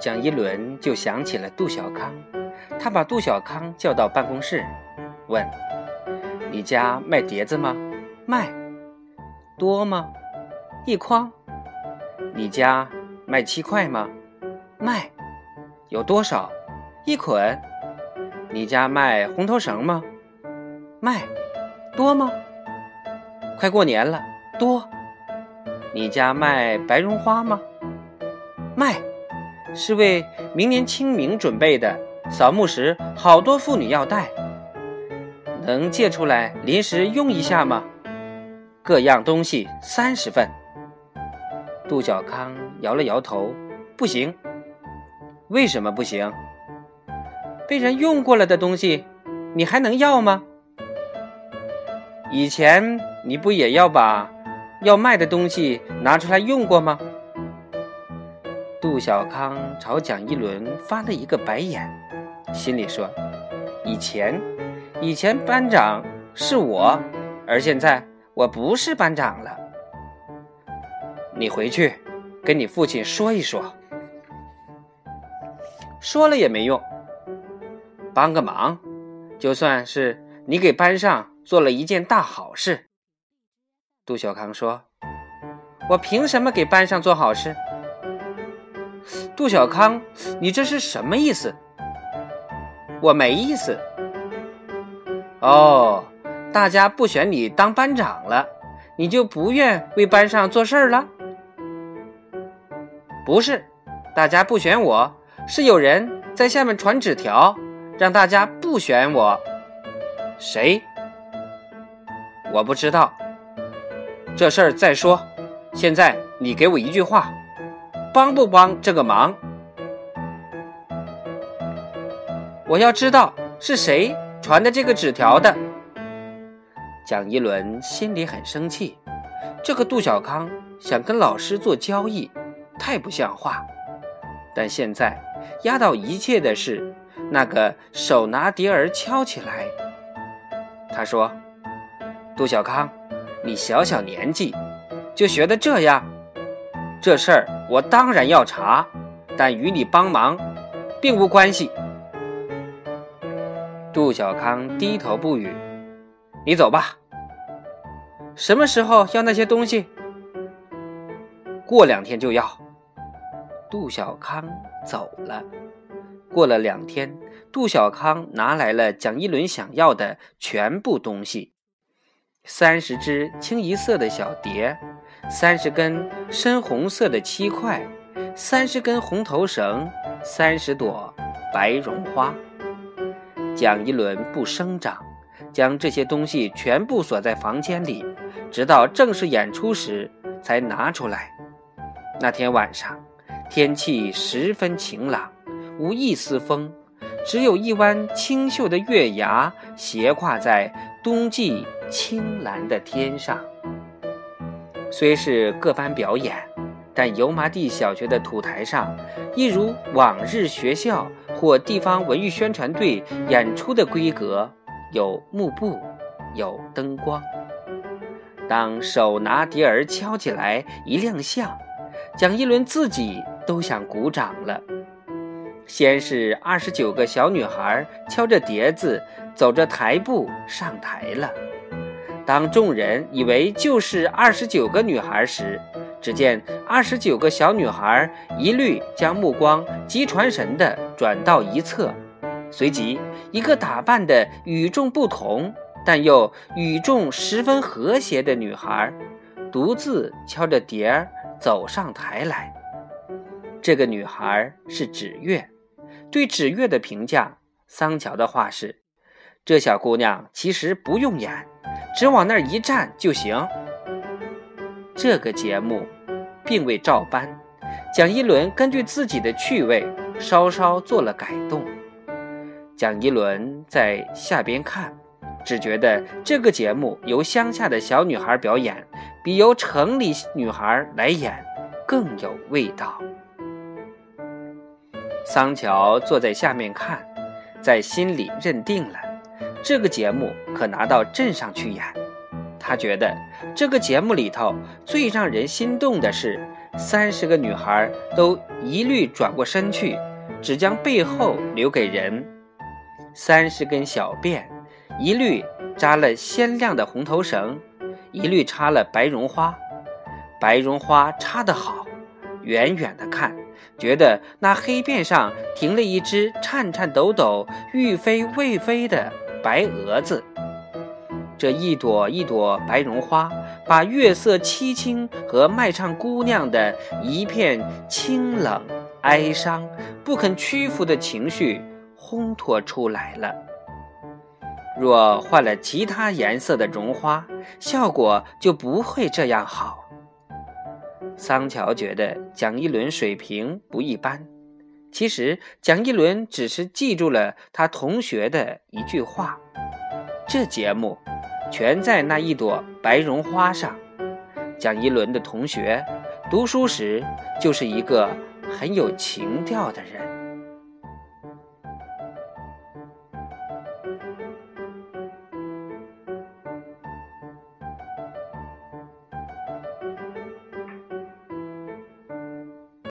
蒋一伦就想起了杜小康，他把杜小康叫到办公室，问：“你家卖碟子吗？卖。多吗？一筐。你家卖七块吗？卖。有多少？一捆。你家卖红头绳吗？卖。多吗？快过年了，多。你家卖白绒花吗？卖。”是为明年清明准备的，扫墓时好多妇女要带，能借出来临时用一下吗？各样东西三十份。杜小康摇了摇头，不行。为什么不行？被人用过了的东西，你还能要吗？以前你不也要把要卖的东西拿出来用过吗？杜小康朝蒋一伦发了一个白眼，心里说：“以前，以前班长是我，而现在我不是班长了。你回去跟你父亲说一说，说了也没用。帮个忙，就算是你给班上做了一件大好事。”杜小康说：“我凭什么给班上做好事？”杜小康，你这是什么意思？我没意思。哦，大家不选你当班长了，你就不愿为班上做事儿了？不是，大家不选我，是有人在下面传纸条，让大家不选我。谁？我不知道。这事儿再说。现在你给我一句话。帮不帮这个忙？我要知道是谁传的这个纸条的。蒋一伦心里很生气，这个杜小康想跟老师做交易，太不像话。但现在压倒一切的是那个手拿碟儿敲起来。他说：“杜小康，你小小年纪就学的这样。”这事儿我当然要查，但与你帮忙并无关系。杜小康低头不语。你走吧。什么时候要那些东西？过两天就要。杜小康走了。过了两天，杜小康拿来了蒋一伦想要的全部东西：三十只清一色的小碟。三十根深红色的漆块，三十根红头绳，三十朵白绒花。蒋一伦不声张，将这些东西全部锁在房间里，直到正式演出时才拿出来。那天晚上，天气十分晴朗，无一丝风，只有一弯清秀的月牙斜跨在冬季青蓝的天上。虽是各班表演，但油麻地小学的土台上，一如往日学校或地方文艺宣传队演出的规格，有幕布，有灯光。当手拿碟儿敲起来一亮相，蒋一伦自己都想鼓掌了。先是二十九个小女孩敲着碟子，走着台步上台了。当众人以为就是二十九个女孩时，只见二十九个小女孩一律将目光急传神地转到一侧，随即一个打扮的与众不同但又与众十分和谐的女孩，独自敲着碟儿走上台来。这个女孩是芷月。对芷月的评价，桑乔的话是：这小姑娘其实不用演。只往那儿一站就行。这个节目并未照搬，蒋一伦根据自己的趣味稍稍做了改动。蒋一伦在下边看，只觉得这个节目由乡下的小女孩表演，比由城里女孩来演更有味道。桑乔坐在下面看，在心里认定了。这个节目可拿到镇上去演。他觉得这个节目里头最让人心动的是三十个女孩都一律转过身去，只将背后留给人。三十根小辫，一律扎了鲜亮的红头绳，一律插了白绒花。白绒花插得好，远远的看，觉得那黑辫上停了一只颤颤抖抖、欲飞未飞的白蛾子。这一朵一朵白绒花，把月色凄清和卖唱姑娘的一片清冷、哀伤、不肯屈服的情绪烘托出来了。若换了其他颜色的绒花，效果就不会这样好。桑乔觉得蒋一伦水平不一般，其实蒋一伦只是记住了他同学的一句话。这节目。全在那一朵白绒花上。蒋一伦的同学，读书时就是一个很有情调的人。